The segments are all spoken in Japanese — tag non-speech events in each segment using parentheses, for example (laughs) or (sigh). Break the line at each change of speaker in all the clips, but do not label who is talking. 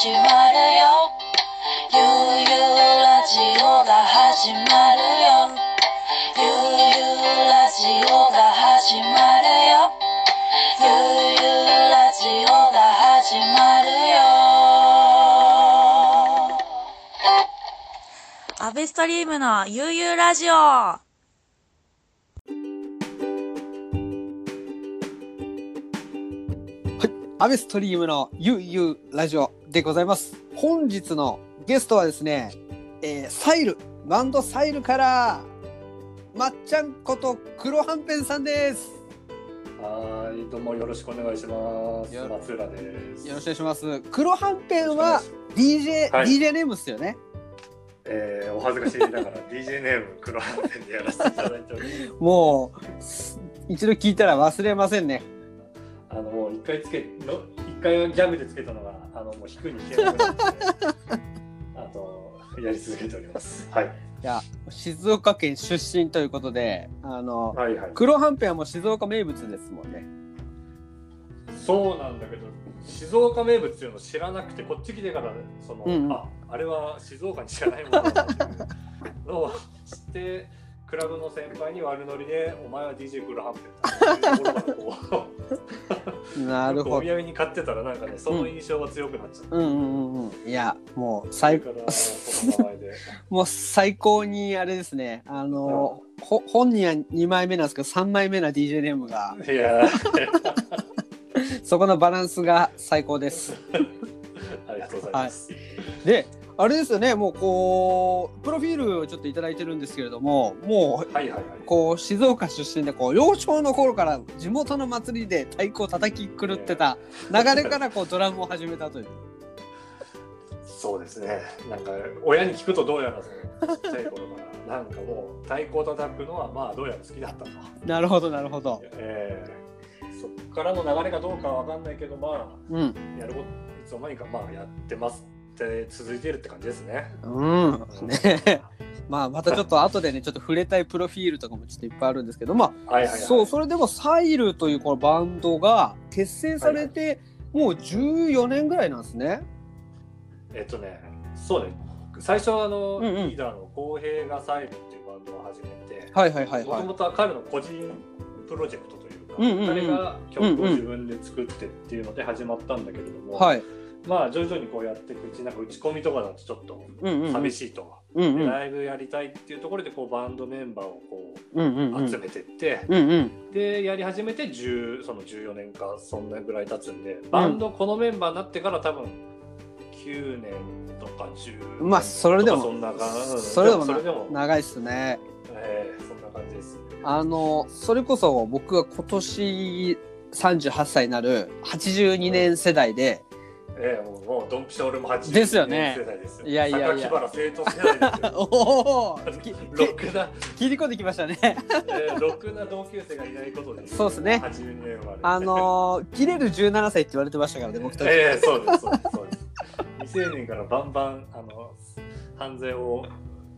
始まるよ。ゆうゆうラジオが始まるよ。ゆうゆうラジオが始まるよ。ゆうゆうラジオが始まるよ。アベストリームのゆうゆうラジオ。
アベストリームのゆうゆうラジオでございます。本日のゲストはですね、えーサイル、バンドサイルから、まっちゃんこと黒はんぺんさんです。
はい、どうもよろしくお願いします。
よ
松浦です。
よろしくお願いします。黒はんぺんは DJ、
はい
DJ ネームっすよね。
えー、お恥ずかしいながら DJ ネーム黒羽店でやらせていただいております。(laughs)
もう、す一度聞いたら忘れませんね。
あのもう一回つけの一回はギャグでつけたのがあのもう引くに消えなくなって、(laughs) あとやり続けております。はい
いや、静岡県出身ということで、あの、
はいはい。
黒はんぺんはもう静岡名物ですもんね。
そうなんだけど静岡名物っていうのを知らなくてこっち来てからその、
うんうん
ああれは静岡にしかないものだっていうのを知ってクラブの先輩に悪ノリで「お前は DJ クルハンペンだ」っていうところからこう
なるほど。
お土産に買ってたらなんかねその印象が強くなっちゃった、
うんうんうんうん。いや、もう
そ
最
れからその名前で (laughs)
もう最高にあれですね。あの、ほ本人は2枚目なんですけど、3枚目な DJ ネームが、
いやー (laughs)
そこのバランスが最高です。(laughs)
ありがとうございます、
で、あれですよね、もうこう、プロフィールをちょっといただいてるんですけれども、もう、
はいはいはい
こう、静岡出身で、こう、幼少の頃から地元の祭りで太鼓を叩き狂ってた流れから、こう、ドラムを始めたという。
そうですねなんか親に聞くとどうやらちっちゃい頃からなんかもう太鼓を叩くのはまあどうやら好きだったと。
なるほど、なるほど。
えーそっからの流れがどうかは分かんないけどま
うん。
あやることいつの間にかまあやってますって続いてるって感じですね。
うん。ね (laughs) まあ、またちょっと後でね、ちょっと触れたいプロフィールとかもちょっといっぱいあるんですけど、まあ、
はいはいはい。
そう、それでもサイルというこのバンドが結成されて、もう14年ぐらいなんですね。
えっとねそうね最初はあの、
うんうん
リーダーの浩平がサイルっていうバンドを始めて
はいはいはいはい
もとも。とは彼の個人プロジェクトというか、
うんうんうん
彼が曲を自分で作ってっていうので始まったんだけれども、
はい。
まあ徐々にこうやっていくうちなんか打ち込みとかだとちょっと。寂しいと。
うんうん。
でライブやりたいっていうところでこうバンドメンバーをこ
うんうんう。
うん集めてって、
うんうん。
でやり始めて10その14年かそんなぐらい経つんでバンドこのメンバーになってから多分9年とか10
まあそれでも
とかそんな感じ
それでもな
それでも、
長いっすね。
えーそんな感じです
あの、それこそ僕が今年38歳になる82年世代で、
えー、もうもうドンピシャ俺も80
ですよね。いやいやいや。
榊原生徒世代ですよ。(laughs)
おおき
ろくな、
切り込んできましたね。
えー、ろくな同級生がいないことです
そうっすね。
82年生まれ。
あのー、切れる17歳って言われてましたからね、僕たち。
ええそうですそうですそうです。未成年からバンバンあの犯罪を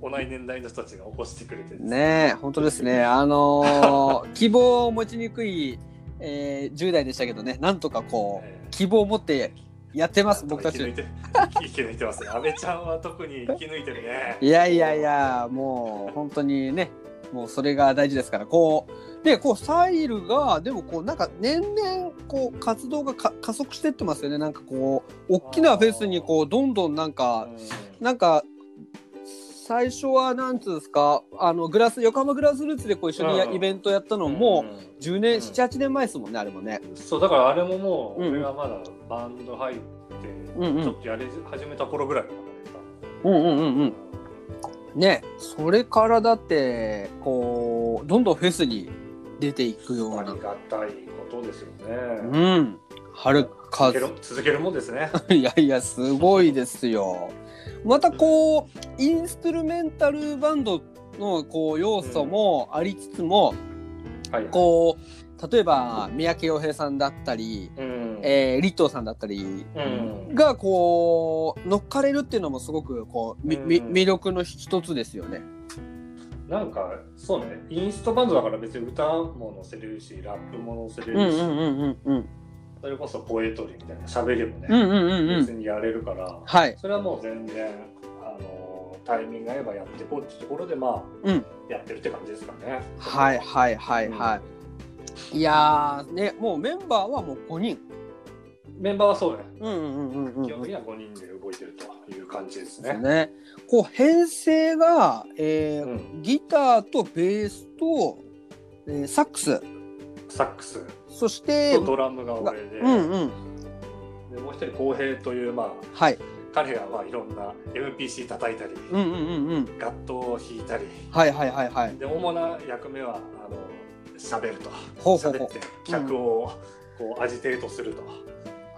同い年代の人たちが起こしてくれて
ね。え、本当ですね。あのー (laughs) 希望を持ちにくい、えー、10代でしたけどね、なんとかこう、
ええ。
希望を持ってやってます、僕たち
生き抜い。て生き抜いてますね安倍ちゃんは特に生き抜いてるね (laughs)
いやいやいや、もう本当にね、もうそれが大事ですから、こう、で、こう、サイルが、でもこう、なんか年々、こう、活動がか加速してってますよね。なんかこう、大きなフェスに、こう、どんどんなんか、
う
なんか、最初はなんつうんですか、あの、グラス、横浜グラスルーツでこう一緒にや
うん
イベントやったの
ん
も、
うん
10年、
うん
7、8年前ですもんね、あれもね。
そうだからあれももう
うん
俺がまだバンド入って
うんうん
ちょっとやり始めた頃ぐらいか
うんうんうんうん。ね、それからだって、こう、どんどんフェスに出ていくような
あり。がたいことですよね
うん。はるか
続ける続けるもんですね。(laughs)
いやいや、すごいですよ。またこう、インストゥルメンタルバンドのこう要素もありつつも、
はい
こう、例えば三宅洋平さんだったり、
うん。
えー、リットーさんだったり
うん。
がこう乗っかれるっていうのもすごくこうみみ
うん。
魅力の一つですよね。
なんかそうね。インストバンドだから別に歌も載せれるしラップも載せれるし、
うんうんうんうんうん。
それこそポエトリーみたいな喋りもね、
うんうんうんうん。
別にやれるから、
はい。
それはもう全然あのタイミングが合えばやっていこうっていうところでまあ、
うん
やってるって感じですかね。
はいはいはいはい。いやーねもうメンバーはもう5人。
メンバーはそうね。
うんうんうんうんうん。
基本的には5人で動いてるという感じですね。
ね。こう編成が、えー
うん
ギターとベースと、えーサックス
サックス
そして
とドラムが俺で、
うんうん。
でもう一人浩平というまあ
はい。
彼がまあいろんな MPC 叩いたり、
うんうんうんうん。
ガットを弾いたり、
はいはいはいはい。
で主な役目はあの喋ると、
ほうほうほう。
喋って客をこうアジテートす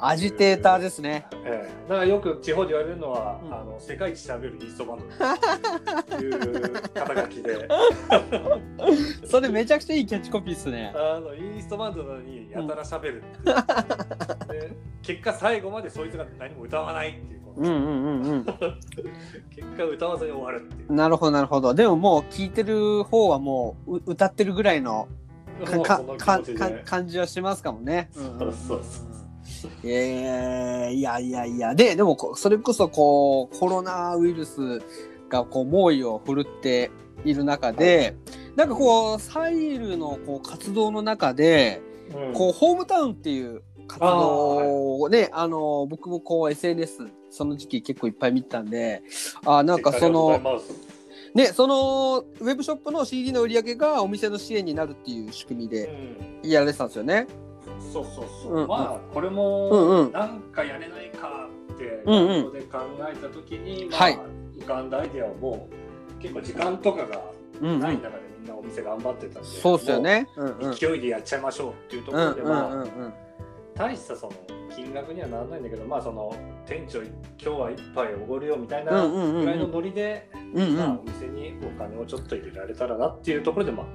アジテーターですね。
ええ、だからよく地方で言われるのは、
うん。
あの世界一しゃべるイーストバンドという肩書きで。(laughs)
それめちゃくちゃいいキャッチコピーっすね。
あのイーストバンドなのにやたらしゃべるう、で結果最後までそいつが何も歌わないっていう、
うんうんうんうん。(laughs)
結果歌わずに終わるっていう。
なるほどなるほど。でももう聞いてる方はもうう歌ってるぐらいの感じはしますかもね。
そうそうそう
えーいやいやいや。ででもこそれこそこうコロナウイルスがこう猛威を振るっている中で、なんかこうサイルのこう活動の中で、
うん。
こうホームタウンっていう活動をねあの僕もこう SNS その時期結構いっぱい見てたんであなんかそのねそのウェブショップの CD の売り上げがお店の支援になるっていう仕組み
う
で
ん。
やられてたんですよね。
そうそうそう、
うん。うん
まあこれ
うん
も
うん。
なんかやれないかってここで考えた時に、まあ
はい。
浮かんだアイデアはもう結構時間とかがない中でみんなお店頑張ってたんで、
そうっすよね。
勢いでやっちゃいましょうっていうところで、まあ
んうんうん
大したその金額にはならないんだけどまあその店長今日は一杯おごるよみたい
うん
なぐらいのノリで、あ、お店にお金をちょっと入れられたらなっていうところでまあ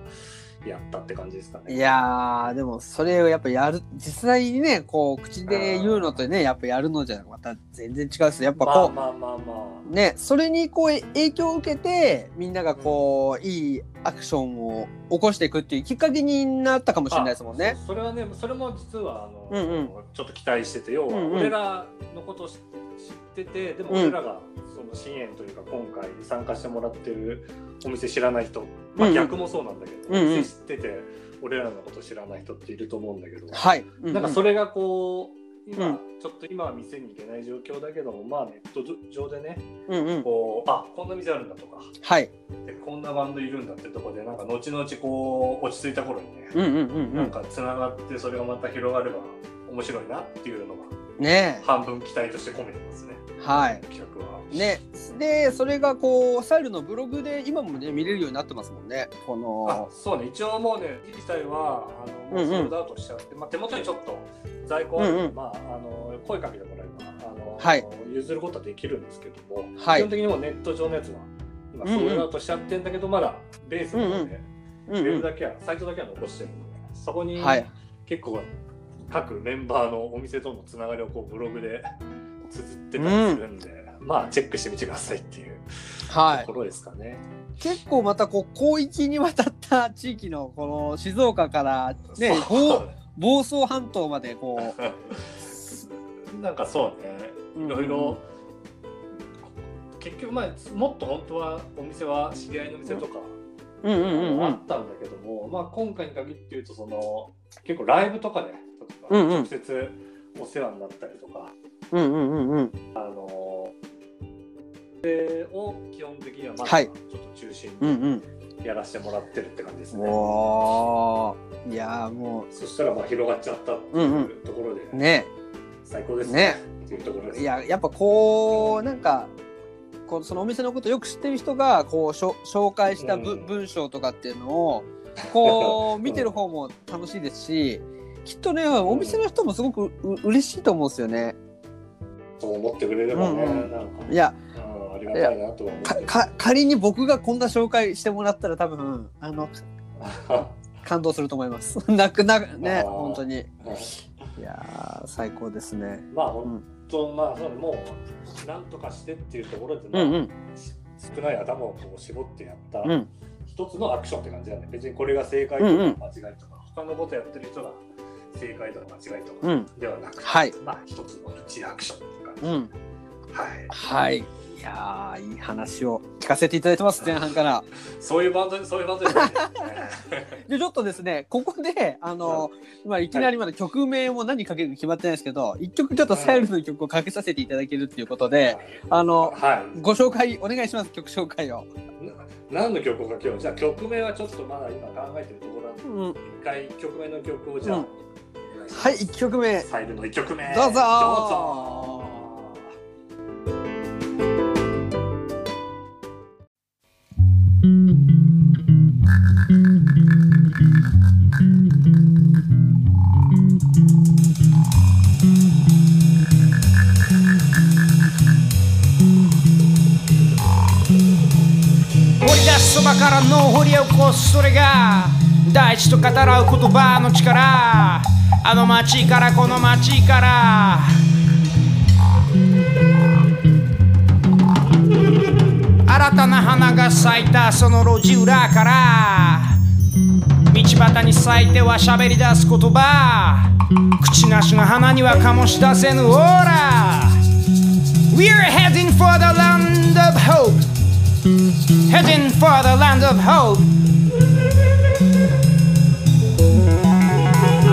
やったって感じですかね。
いやーでもそれをやっぱやる実際にねこう口で言うのとねやっぱやるのじゃまた全然違うっすやっぱこう、
まあまあまあまあ。
ねそれにこうえ影響を受けてみんながこう、いいアクションを起こしていくっていうきっかけになったかもしれないですもんね。
あ。そそれはねそれも実はあの、
うんうん。
ちょっと期待してて要は
うんうん。
俺らのことを知知っててでも
うん
俺らがその支援というか今回参加してもらってるお店知らない人、まあ、
うんうん
逆もそうなんだけど、
うんうん
知ってて俺らのこと知らない人っていると思うんだけど、
はい。うん
なんかそれがこう今、
うん
ちょっと今は店に行けない状況だけどもまあネット上でね
うんうん
こうあこんな店あるんだとか
はい。
でこんなバンドいるんだってとこでなんか後々こう落ち着いた頃にね、
うんうんうんう
なん
ん。
かつながってそれがまた広がれば面白いなっていうのが
ね。
半分期待として込めてますね。
はい。
企画は。
ね。でそれがこうサイルのブログで今もね見れるようになってますもんね。こ
あ
の
そうね。一応もうね自体はあのもう
うんうん。
ソールドアウトしちゃって、まあ、手元にちょっと在庫
うんうん。
まあ、あの声かけてもらえばあの、
はい。
譲ることはできるんですけども、
はい。
基本的にもうネット上のやつは今
うんうん。
ソールドアウトしちゃってんだけど、まだベースの方で、
うん
ウ
うんうん。
ェブだけは、サイトだけは残してるのでそこに
はい。
結構各メンバーのお店とのつながりをこうブログで綴ってたりするんで、まあチェックしてみてくださいっていう
はい。
ところですかね。
結構またこう広域にわたった地域のこの静岡からね房房総半島までこ (laughs)
なんかそうね。
う
いろいろ、結局まあもっと本当はお店は知り合いの店とか、
うんうんうんうん
あったんだけども、まあ、今回に限って言うとその結構ライブとかで、
うんうん。
直接お世話になったりとか、
うんうんうんうん。
あのでを基本的にはまだち
はい。
ょっと中心
うんうん。
にやらせてもらってるって感じですね。
いやーも
そしたらまあ広がっちゃったっていうところで、
うね。
最高です
ね。
っていうところです。
いややっぱこうなんかこうそのお店のことよく知ってる人がこうしょ紹介したぶ、
うん。
文章とかっていうのをこう見てる方も楽しいですしきっとねお店の人もすごくう嬉しいと思うんですよね。
そう思ってくれればね、
うんうん。
なんか、
いや
うん、ありがたいなと
仮に僕がこんな紹介してもらったら多分あの (laughs) 感動すると思います。(laughs) なくなね
あー。
本当に。い。やー最高ですね。
まあ本当、まあそうねもうなんとかしてっていうところで、まあ
うんうん。
少ない頭をこう絞ってやった
うん。
一つのアクションって感じだね。別にこれが正解とか
うんうん。
間違いとか、他のことやってる人が正解とか間違いとか
うん
ではなくて、
はい。
まあ一つの一アクションっていう感じ、
うん。
はい、
はいいやーいい話を聞かせていただいてます前半から。
そういうバンドそういうバンドですね。(laughs)
でちょっとですねここであの、まあ、いきなりまだ曲名も何かけるか決まってないですけど一曲ちょっとサイルの曲をかけさせていただけるっていうことであの
はい。
ご紹介お願いします曲紹介を。
な何の曲か今日じゃあ曲名はちょっとまだ今考えてるところなんで
うん、
一回曲名の曲をじゃあ、
うん。はい1曲目。
サイルの一曲目。
どうぞ
掘り出すそばからの掘り起こすそれが大地と語らう言葉の力。あの街からこの街から。新たな花が咲いたその路地裏から道端に咲いては喋り出す言葉口なしの花には醸し出せぬオーラ We're heading for the land of hope heading for the land of hope.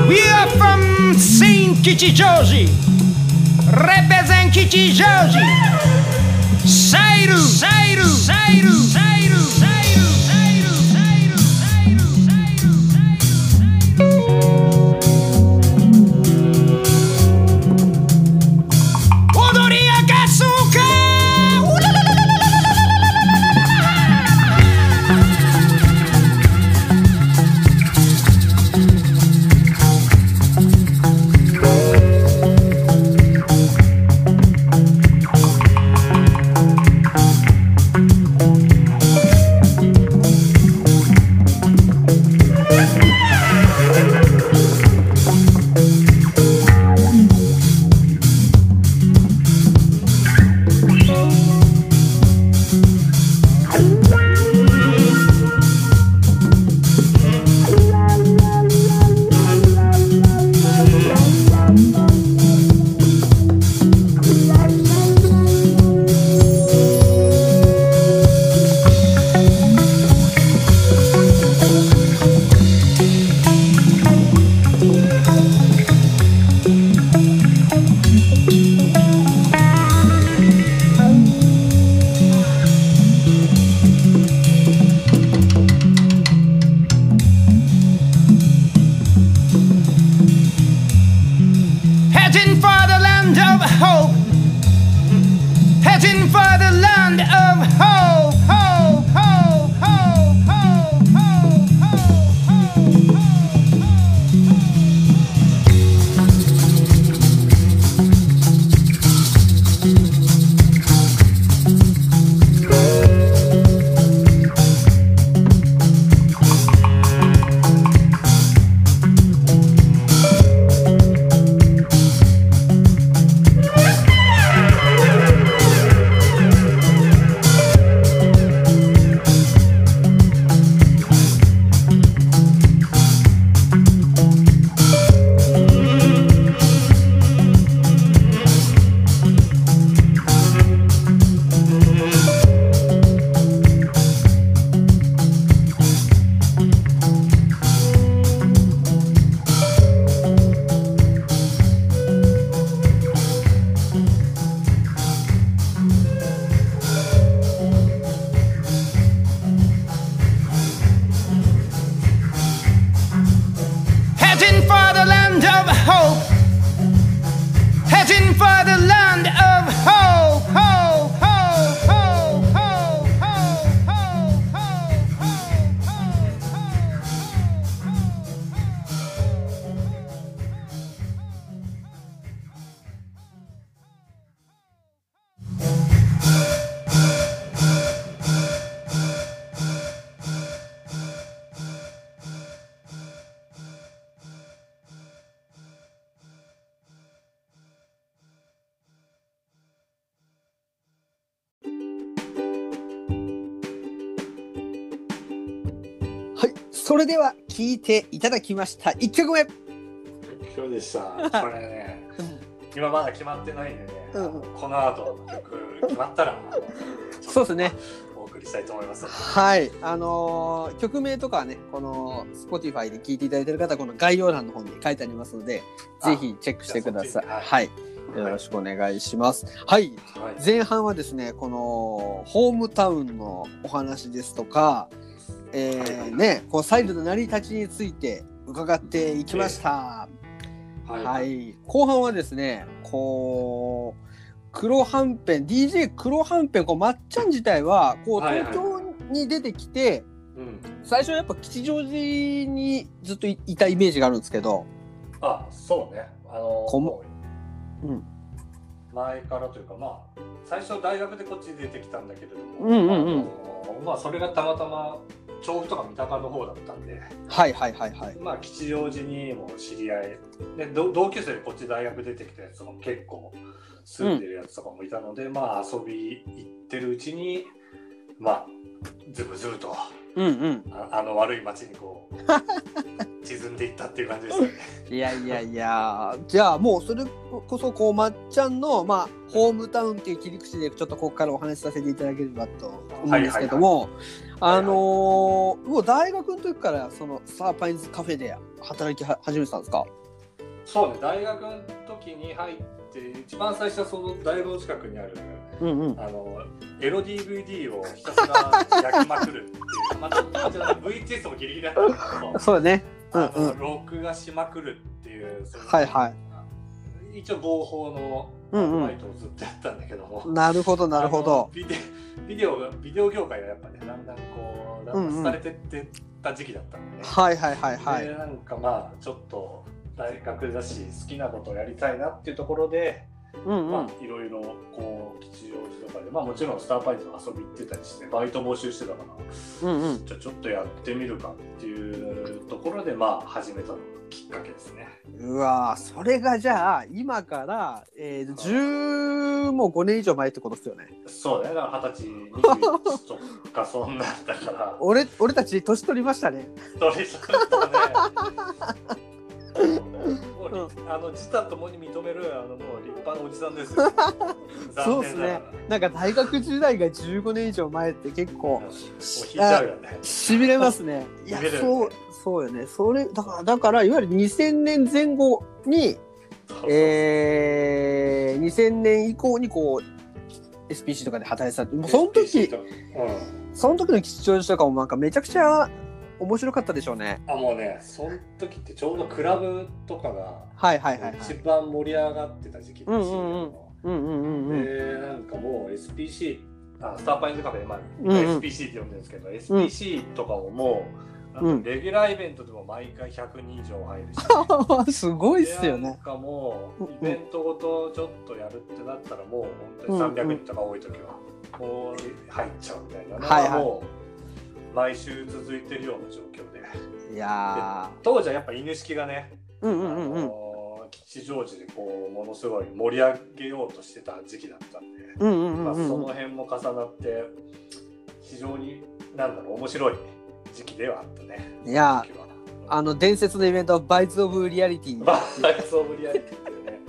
We are from Saint Kitty Georgie, represent Kitty Georgie. Zairo, Zairo, Zairo, Zairo, そ
れでは聴いていただきました1曲目
評でした。(laughs) これね、今まだ決まってないんでね、
う
この後の曲決まったら、(laughs)
そうですね。
お送りしたいと思います。
はい、あのー曲名とかはね、この Spotify で聴いていただいている方は、この概要欄の方に書いてありますので、
あ
ぜひチェックしてください。
じゃあそっち
はい、よろしくお願いします。はい、
はい。
前半はですね、このホームタウンのお話ですとか、えー、ね、こうサイルの成り立ちについて伺っていきました。
はい。
はい、後半はですね、こう黒はんぺん DJ 黒はんぺんこうまっちゃん自体はこう
はいはい
東京に出てきて、
うん。
最初はやっぱ吉祥寺にずっといいたイメージがあるんですけど、
あ、そうね。あの、
こ
う
ん
前からというか、まあ、最初大学でこっちに出てきたんだけれども、
うんうんうん
あのまあ、それがたまたま調布とか三鷹の方だったんで、
はいはいはいはい。
まあ、吉祥寺にも知り合いでど同級生でこっち大学出てきたやつも結構住んでるやつとかもいたので、まあ遊び行ってるうちにまあズブズブと
うんうん。
ああの悪い街にこう (laughs) 沈んでいったっていう感じですよね。
いやいやいや、じゃあもうそれこそこうまっちゃんのまあホームタウンっていう切り口でちょっとここからお話しさせていただければと思うんですけども、あのーもう大学の時からそのサーパインズカフェで働きは始めてたんですか？
そうね大学の時に入って一番最初はその大学の近くにある
うんうん。
あのエロ DVD をひたすら焼きまくるっていうまた当時は VHS もギリギリだったんだけど
そうだね。うん
あの
うん。
録画しまくるっていう、
はいはい。
一応合法の
うんうん
バイトをずっとやったんだけども、
なるほどなるほど。
ビデビデオがビデオ業界がやっぱねだんだんこうだんだん廃れてってった時期だったんでね、
はいはいはいはい。
でなんかまあちょっと大学だし好きなことをやりたいなっていうところで、
うんうん。
まあいろいろこう吉祥寺とかでまあもちろんスターパイズの遊び行ってたりしてバイト募集してたから
うんうん。
じゃあちょっとやってみるかっていうところでまあ始めたのがきっかけですね。
うわーそれがじゃあ今から、えー、10もう5年以上前ってことですよね。
そうねだから二十歳21とかそんなんだから
俺俺たち年取りましたね。
それちょっとねもうりあの自他ともに認めるあのもう立派なおじさんですよ。(laughs)
そうですねなんか大学時代が15年以上前って結構
もう引いちゃうよね。
しびれますね。(laughs) いやそうそうよね。それだからだからいわゆる2000年前後に、えー、2000年以降にこう SPC とかで働いてたその時
うん
その時の吉祥寺とかもなんかめちゃくちゃ面白かったでしょうね。
あもうねその時ってちょうどクラブとかが
はいはいはいはい。
一番盛り上がってた時期
うんうんうん
深夜の
うんうんうんうん。
でなんかもう SPC あスターパインズカフェで、まあ
うんうん
SPC って呼んでるんですけど、SPC とかももう、
うん
レギュラーイベントでも毎回100人以上入るし、(laughs)
すごいっすよね。
でなんかも
うん
うイベントごとちょっとやるってなったらもう本当に300人とか多い時はもう入っちゃうみたいなの
はいはい
がもう毎週続いてるような状況で
いや
当時はやっぱ犬式がね、
ー。うんうんうんうん。
あの吉祥寺でこうものすごい盛り上げようとしてた時期だったんで。
うんうん
まあ、その。辺も重なって非常になんだろう面白い時期ではあったね。
いやあの伝説のイベント、バイツ・オブ・リアリティ。(laughs)
バーイツ・オブ・リアリティってね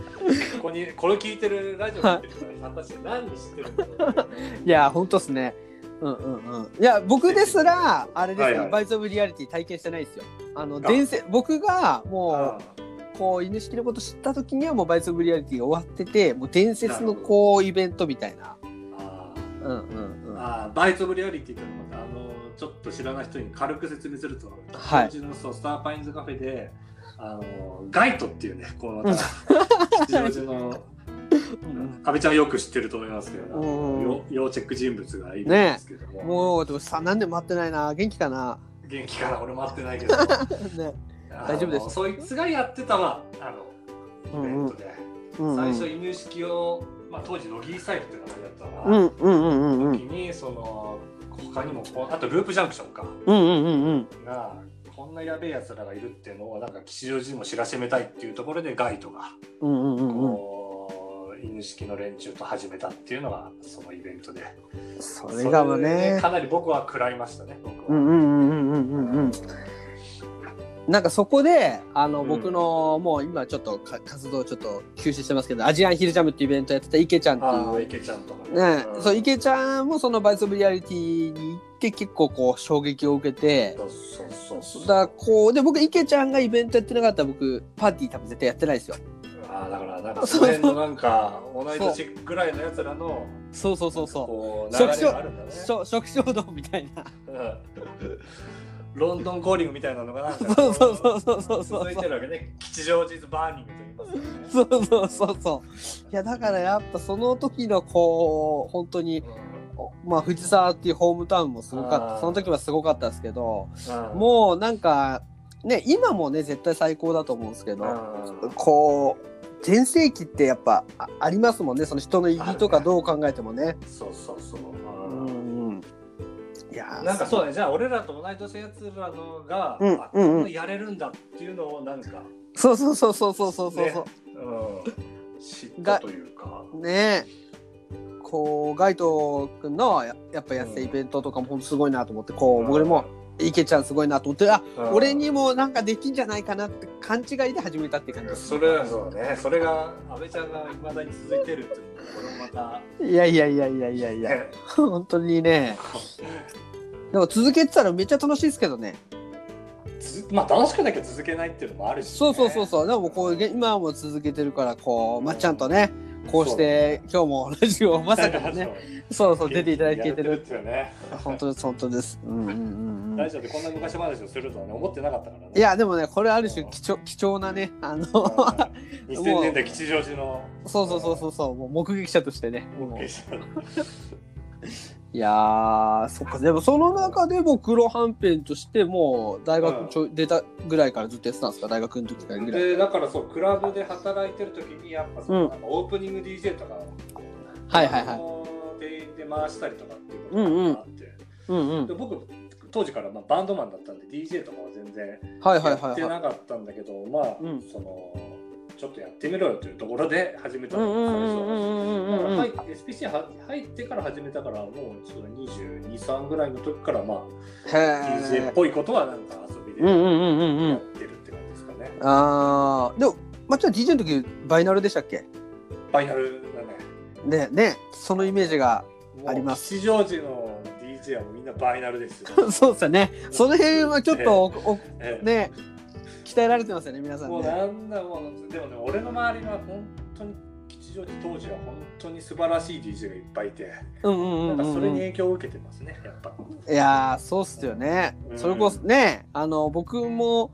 ここにこれ聞いてるラジオ聞いてる方果たして何知ってるんだろうね
いや、ほんとっすね。うんうんうん。いや、僕ですら、あれですよ、
はいはい
バイツ・オブ・リアリティ体験してないですよ。あの、
あ
伝説、僕がも
あ
う、こう、犬式のこと知った時にはもうバイツ・オブ・リアリティが終わってて、もう伝説のこう、イベントみたいな。
あ
うんうんうん。
あバイツ・オブ・リアリティっていうのはあのちょっと知らない人に軽く説明すると、
はい
吉祥寺のそうスターパインズカフェであのガイトっていうねこの
うん
また吉祥寺の
うん。
阿部ちゃんよく知ってると思いますけど、
うん。
要要チェック人物がいるんですけども、
もう、でもさ、何年も待ってないな。元気かな？
元気かな？俺待ってないけど。(laughs)
ね。
大
丈夫です
そいつがやってたわあのイベントで、
うんうん。
最初犬式を、まあ、当時ロギーサイルっていう名前だった
う
か
うんうんうんうん。
時にその他にもこうあとループジャンクションか。
うんうんうんうん。
がこんなやべえやつらがいるっていうのをなんか吉祥寺にも知らしめたいっていうところでガイドが
うんうんうんうん。
こう犬式の連中と始めたっていうのがそのイベントで
それがもう
それで
ね。
かなり僕は食らいましたね僕は。
うんうんうんうんうんうんうん。なんかそこであの、
うん
僕のもう今ちょっとか活動ちょっと休止してますけどアジアンヒルジャムっていうイベントやってた池ちゃんっていう
池ちゃんとか
ね、
ん
そう池ちゃんもそのバイス・オブ・リアリティに行って結構こう衝撃を受けて
そうそうそう。
だこうで僕池ちゃんがイベントやってなかったら僕パーティー多分絶対やってないですよ
なんか、その辺のなんか、同い年ぐらいのやつらの、
そう。そうそうそう
こう、流れがあるんだね。
初初期衝動みたいな。
うん。ロンドンコーリングみたいなのがなんか
そうそうそうそうそうそう。
続いてるわけね。吉祥寺ズバーニングと言いますよね。
そうそうそうそういやだからやっぱその時のこう本当にまあ藤沢っていうホームタウンもすごかった。その時はすごかったですけど
うん。
もうなんかね今もね絶対最高だと思うんですけど
うん。
こう全盛期ってやっぱあありますもんね。その人の意義とかどう考えてもね。
そうそうそう。
うんうん、いやー。
なんかそうだね、じゃあ俺らと同い年のやつらのが、
うん
あ
うんうん。
やれるんだっていうのをなんか、
そうそうそうそうそうそうそう
ねう。ん、知ったというか。
ねこうガイト君のややっぱやってたイベントとかもすごいなと思ってこう僕も池ちゃんすごいなと思ってあ
うん。
俺にもなんかできんじゃないかなって勘違いで始めたって感じ。です
それはそうだね、それが安倍ちゃんがいまだに続いてるっていうこれもまた、
いやいやいやいやいやいや。
ね
本当にね。でも続けてたらめっちゃ楽しいですけどね。
つまあ楽しくなきゃ続けないっていうのもあるし、ね、
そうそうそうそう。でもこうげ今も続けてるからこうまっちゃんとねこうして今日もラジオまさかのねそうそう出ていただけてる。
っていうね。
本当です本当です。うんうんうんうん。
ラジオでこんな昔話をするとはね思ってなかったからね。
いやでもねこれある種貴重貴重なねあの
うん、2000年代吉祥寺の。
そうそうそうそうそうもう目撃者としてねもう
オッケーした
いやーそっか。でもその中でも黒はんぺんとしてもう大学ちょ、出たぐらいからずっとやってたんですか？大学の時からぐらい。
でだからそうクラブで働いてる時にやっぱその、
うん。
なんかオープニング DJ とか
はいはいはい。
店員で回したりとかっていうことがあって、
うんうん。
で僕当時からまあバンドマンだったんで DJ とかは全然
はいはい
やって
はい。はい
なかったんだけど、まあ、
うん。
そのちょっとやってみろよというところで始めたのが最初だから入っ SPC は入ってから始めたからもうその22、3ぐらいの時からまあ DJ っぽいことはなんか遊びで
うんうんうんうんうん
やってるって感じですかね。
あーでもまっちゃん DJ の時バイナルでしたっけ
ファイナルだね。
ねねそのイメージがあります
吉祥寺の DJ はもうみんなバイナルですよ。
そうですよねその辺はちょっとおお
ええ
ね鍛えられてますよね皆さん
もう
ね
なんだもうでもね俺の周りは本当に吉祥寺当時は本当に素晴らしい DJ がいっぱいいて、
うんうんうんうん
なんかそれに
うん
影響を受けてますねやっぱ。
いやーそうっすよね、
うん。
それこそねあの僕も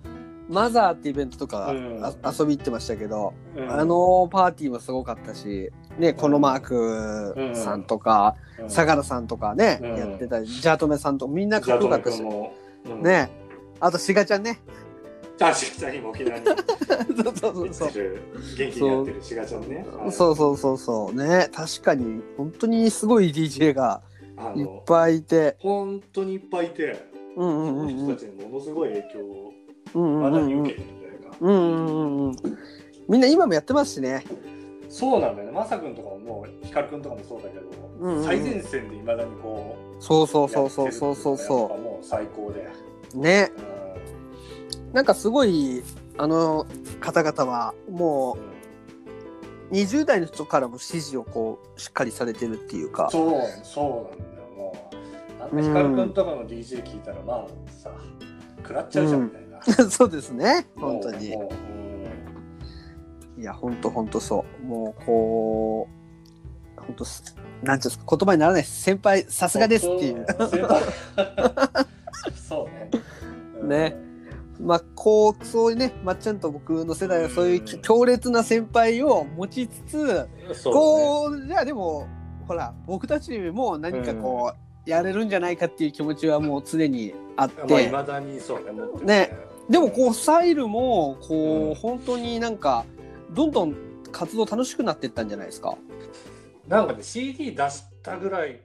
マザーってイベントとか、
うん。
あ遊び行ってましたけど、
うん。
あのパーティーもすごかったしねこのマークさんとか、
うん。
相良さんとかね、
うん。
やってたりジャートメさんとかみんなかっこよかったし。ね。あとシガちゃんね
あしがちゃん今沖縄に (laughs)
そうそうそうそう。
行ってる元気にやってるしがちゃんね。はい
そうそうそうそう。ね。確かに本当にすごい DJ がいっぱいいて。
本当にいっぱいいて、
うんうん
その
うん。うん
人たちにものすごい影響を
うん
まだ
うんうん
に受けてるというか。
うんうんうんうん。みんな今もやってますしね。
そうなんだよね。まさくんとかももう、ひかるくんとかもそうだけど、
うんうん。
最前線でいまだにこう、
そうそうそうそうそうそう。
やってるっていのがやっぱもう最高で。
うね。
う
なんかすごいあの方々はもう20代の人からも支持をこうしっかりされてるっていうか。
んそう、そうなんだよ。もう、あんなひかるくんとかの DJ 聞いたら、まあさ、食らっちゃうじゃんみたいな。(laughs)
そうですね本当に。いや本当本当そう。もうこう本当すなんていうんですか言葉にならない先輩さ
う
すがですっていう。
そう (laughs) ね。うん。
ねまあこうそういうねまっちゃんと僕の世代はそういうき強烈な先輩を持ちつつこうじゃあでもほら僕たちも何かこう、やれるんじゃないかっていう気持ちはもう常にあっ
ね。まあ、だにそうね、
ね。でもこうスタイルもこう、
うん
本当になんかどんどん活動楽しくなっていったんじゃないですか？
なんかね、CD 出したぐらい、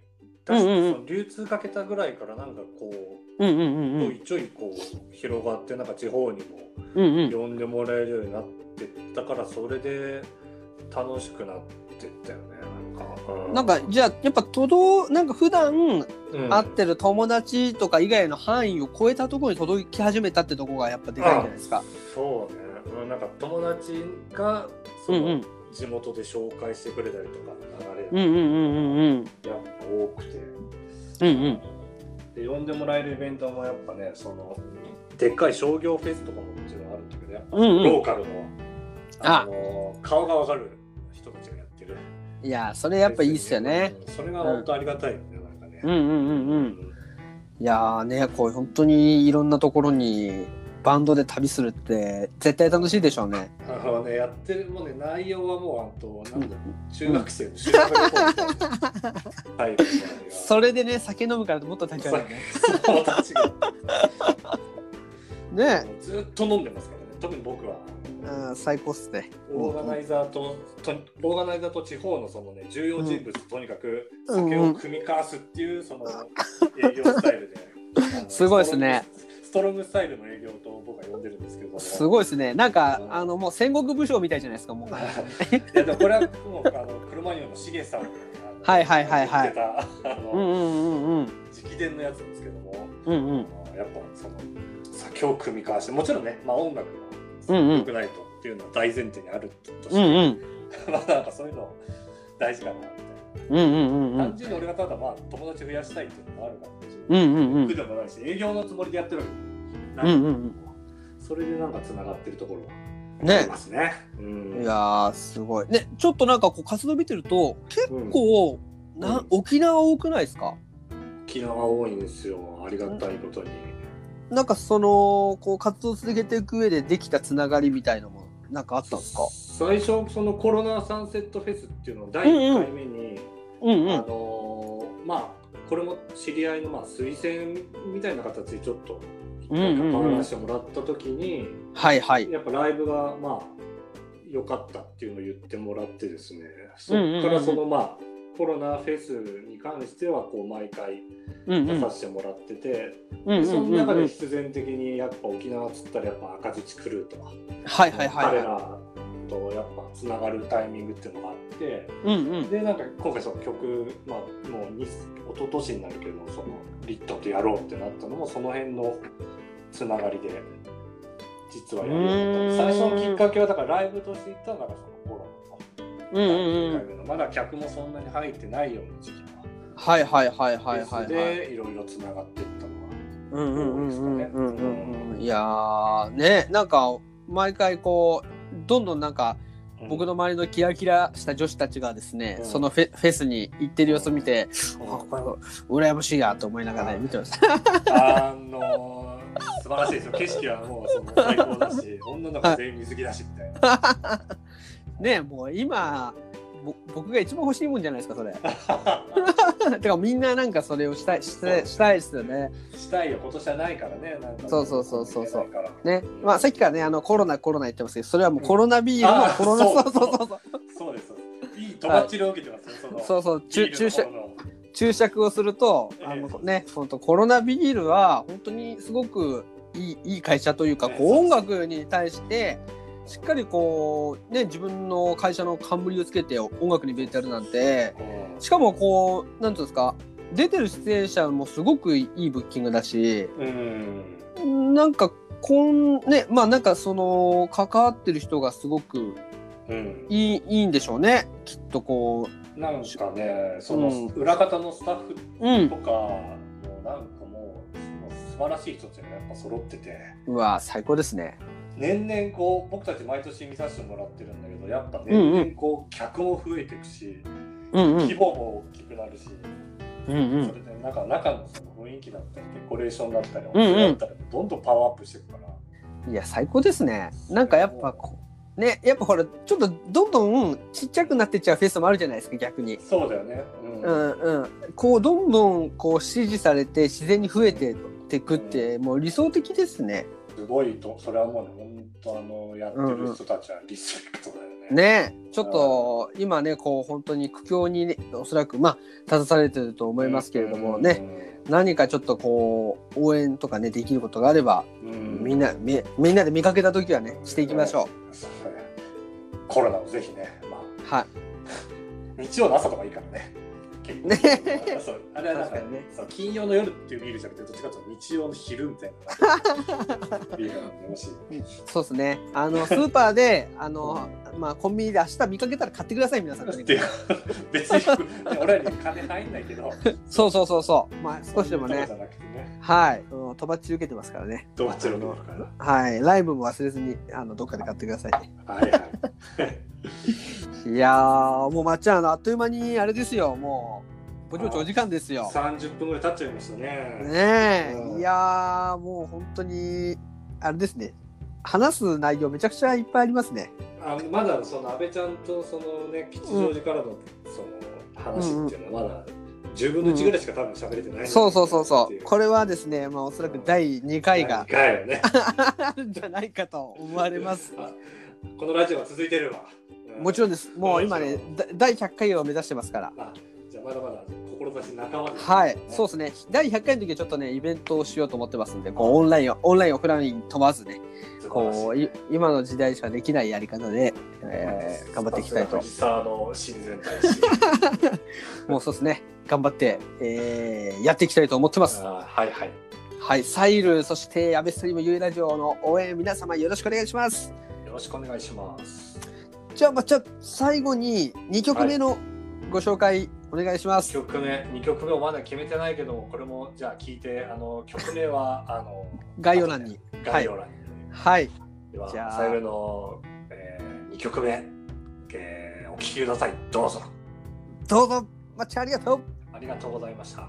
出し
うんうんうん
その流通かけたぐらいから、なんかこう、
うんうんうん
ちょいちょいこう広がってなんか地方にも
うんうん。
呼んでもらえるようになってったからそれで楽しくなってったよね。なんかう
なんかじゃあやっぱ届なんか普段
うん。
会ってる友達とか以外の範囲を超えたところに届き始めたってところがやっぱでかいんじゃないですか？
そうね、うん、なんか友達がその、
うんうん。
地元で紹介してくれたりとかの流れ
うんうんうんうんうん。
やっぱ多くて、
うんうん
で呼んでもらえるイベントもやっぱねそのでっかい商業フェスとかももちろんあるんだけどやっぱローカルの,、
あ。
あの顔がわかる人たちがやってる。
いやそれやっぱいいっすよね。
うんそれが本当ありがたいよね、なんかね、
うん。うんうんうん。いやーねこう本当にいろんなところにバンドで旅するって絶対楽しいでしょうね。
あのねやってるもうね内容はもうあとなんだ中学生の修学旅行みたいなタイプのあ
それでね酒飲むからもっと立ち上がるね。
そ (laughs) うずっと飲んでますからね。特に僕は。
うん最高っすね。
オーガナイザーととオーガナイザーと地方のそのね重要人物、とにかく
うん。
酒を組み交わすっていうその営業スタイルで、(laughs)
すごいですね。
ストロングスタイルの営業と僕は呼んでるんですけど。
すごいですね。なんかあのもう戦国武将みたいじゃないですかもう。(laughs)
いやでもこれはもうあの車にもしげさんがあの
はいはいはいはい。
言ってたあの、
うんうんうんうん。
直伝のやつなんですけども、
うんうん。
やっぱその酒を組み交わしてもちろんね、まあ、音楽
うんうん。
が良くないとっていうのは大前提にあるとして、
うんうん。(laughs)
まあなんかそういうの大事かなみたいな。
うんうんうん。
単純に俺がただまあ友達増やしたいっていうのもあるから
うんうんうん。
苦でもないし営業のつもりでやってるわけ
うんうんうん。
それでなんかつながってるところはあ
ね
りますね。うん
いやーすごい。ねちょっとなんかこう活動見てると結構な沖縄多くないですか？
沖縄多いんですよありがたいことに。
なんかそのこう活動を続けていく上でできたつながりみたいのもなんかあったんですか？
最初そのコロナサンセットフェスっていうのを第1回目に、
うん
あのーまあこれも知り合いのまあ推薦みたいな形でちょっと関わらせてもらった時に、
はいはい。
やっぱライブがまあ良かったっていうのを言ってもらってですね。そこからそのまあコロナフェスに関してはこう毎回出させてもらってて、
うんうん
でその中で必然的にやっぱ沖縄っつったらやっぱ赤土クルーとか、
はいはいはいは
彼らとやっぱつながるタイミングっていうのがあって
い。うんうん。
でなんか今回その曲、まあ、もうに一昨年になるけどそのリットとやろうってなったのもその辺のつながりで実はやるようになった。最初のきっかけはだからライブとして行ったのがそのコロナの。
うんうん
まだ客もそんなに入ってないような時期の
はいはいはいはいはいはい。
でいろいろつながっていったの
うんうんうんうんうんうんうん。いやーねなんか毎回こうどんどんなんか
が
僕の周りのキラキラした女子たちがですね、
うん。
そのフェフェスに行ってる様子を見て、
うん。
あこれ羨ましいやと思いながらね見てました。
あのー、素晴らしいですよ。景色はもうその最高だし女の子全員水着だしみたいな。(laughs)
ねもう今ぼ僕が一番欲しいもんじゃないですかそれ。(laughs) てかみんななんかそれをしたいしたいしたいですよね。
したいよ。今年はないからね。
そうそうそうそうそう。ね。まあさっきからねあのコロナコロナ言ってますけどそれはもうコロナビールの
あ
コロナ、
そう。
そうそうそうそう。
そうです。いいとばっちりを受けてますよその。
そうそう。注
ビール
注釈をするとあの
ええ
ね本当コロナビールは本当にすごくいいいい会社というか
ええ。
こう音楽に対してしっかりこうね自分の会社の冠をつけて音楽に入れてるなんて。
うん
しかもこうなんていうんですか出てる出演者もすごくいいブッキングだし
うん。
なんかこんねまあなんかその関わってる人がすごく
うん。
いいいいんでしょうね。きっとこ
なんかねその
うん。
裏方のスタッフとかもなんかもう素晴らしい人たちがやっぱ揃ってて。
うわ最高ですね。
年々こう僕たち毎年見させてもらってるんだけどやっぱ年々こう客も増えていくし、
うんうん。
規模も大きくなるし、
うんうん。
それでなんか中のその雰囲気だったりデコレーションだったりお店だったりどんどんパワーアップしていくから、
いや最高ですね。なんかやっぱこうねやっぱほらちょっとどんどんちっちゃくなってっちゃうフェスもあるじゃないですか逆に。
そうだよね、うん。
うんうん。こうどんどんこう支持されて自然に増えてってくってもう理想的ですね。
すごいとそれはもうね本当あのやってる人たちはリスペクトだよね。
ねちょっと今ねこう本当に苦境にねおそらくまあ立たされてると思いますけれどもね、何かちょっとこう応援とかねできることがあれば
うん、うん
みんなみみんなで見かけた時はねしていきましょ
そう。ねコロナをぜひね、ま
うはい
日曜の朝とかいいからね。結構
ね (laughs)
そうあれはなんか
確かにね
そう金曜の夜っていうビールじゃなくて、どっちかというと日曜の昼みたいな (laughs) ビールなんで、もし。
そうですね。あのスーパーであのまあコンビニで明日見かけたら買ってください皆さん。
っていう別に俺らに金入んないけど、
そうそうそうそう。まあ少しでもねはい。うんとばっちり受けてますからね。
どうちろるから。
はい。ライブも忘れずにあのどっかで買ってくださいね。
はいはい。
いやーもうまっちゃんあっという間にあれですよ。もうぼちぼちお時間ですよ。
30分ぐらい経っちゃいましたね。
ねえ、
うん
いやーもう本当にあれですね話す内容めちゃくちゃいっぱいありますね。
あまだその安倍ちゃんとそのね吉祥寺からのその話っていうのはまだ10分の1ぐらいしか多分喋れてないんじゃないかなってい、
そうそう。そうそう。これはですねまあおそらく第2回が
2回よね。(laughs)
あるんじゃないかと思われます。
あこのラジオは続いてるわ。ん。
もちろんです。もう今ねだ第100回を目指してますから
まだまだ志仲間ですね
はいそうですね第100回の時はちょっとねイベントをしようと思ってますんでこうオンラインをオンラインオフライン問わずねこうい今の時代しかできないやり方で、えー頑張っていきたいと。もうそうですね頑張って、えーやっていきたいと思ってます
あはいはい。
はい、サイル、そしてアベストリームゆいラジオの応援、皆様よろしくお願いします。
よろしくお願いします。
じゃあ、まあ、じゃあ最後に2曲目のご紹介お願いします。
1曲目、2曲目をまだ決めてないけども、これもじゃあ聞いて、あの曲名は (laughs) あの
概要欄に。
概要欄に。
はい、
では、
じゃあ
サイルの、え2曲目、えーお聴きください。どうぞ。
どうぞ、まっちゃんありがとう。
ありがとうございました。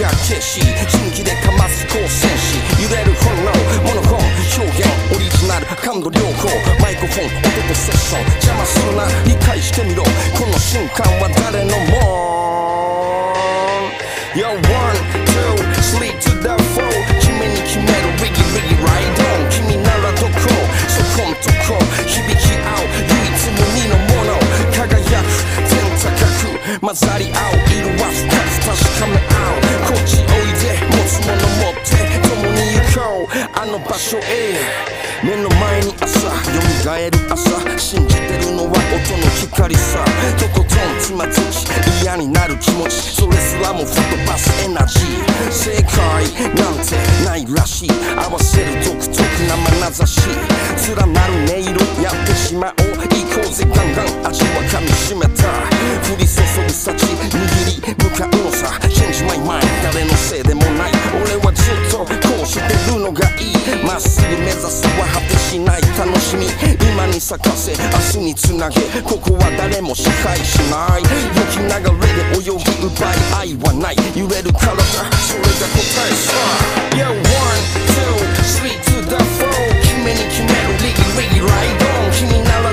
やけし人気でかます光戦士揺れる炎モノフォン表現オリジナル感度良好マイクフォン音とセッション邪魔するな理解してみろ。この瞬間は誰のもん？Yo, 混ざり合う色は深く確かめ合うこっちおいで持つもの持って共に行こうあの場所へ目の前に朝蘇る朝信じてるのは音の光さとことんつまずき嫌になる気持ちそれすらも吹っ飛ばすエナジー正解なんてないらしい合わせる独特な眼差し連なる音色やってしまおうこうぜガンガン味は噛みしめた降り注ぐ幸握り向かうのさ Change my mind 誰のせいでもない俺はずっとこうしてるのがいいまっすぐ目指すは果てしない楽しみ今に咲かせ明日につなげここは誰も支配しない良き流れで泳ぎ奪い愛はない揺れる体それが答えさ Yo one two three to the four 君に決めるリギリギライドン君なら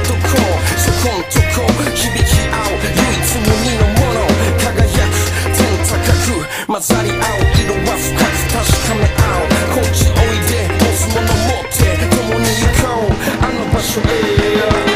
どこそこう響き合う唯一無二のもの輝く天高く混ざり合う色は深く確かめ合うこっちおいで押すもの持って共に行こう。あの場所へ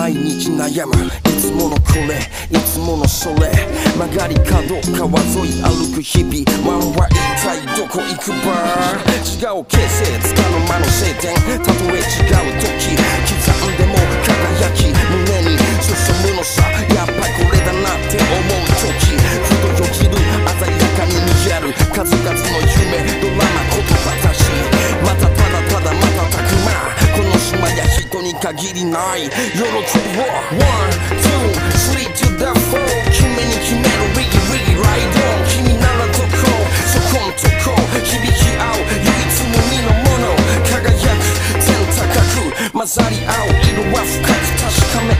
毎日悩む。いつものこれいつものそれ。曲がり角川沿い歩く日々。ワンは一体どこ行くば？違う形成つかの間の晴天。たとえ違う時。刻んでも輝き胸に進むのさ。やっぱりこれだなって思う。89 Euro trip raw One, two, the four. Kimini, Kimero, Wiggy, Wiggy, right on. Kimi nara to so come to Hibiki no mono. Kagayaku, Mazari iro wa fukaku, tashikame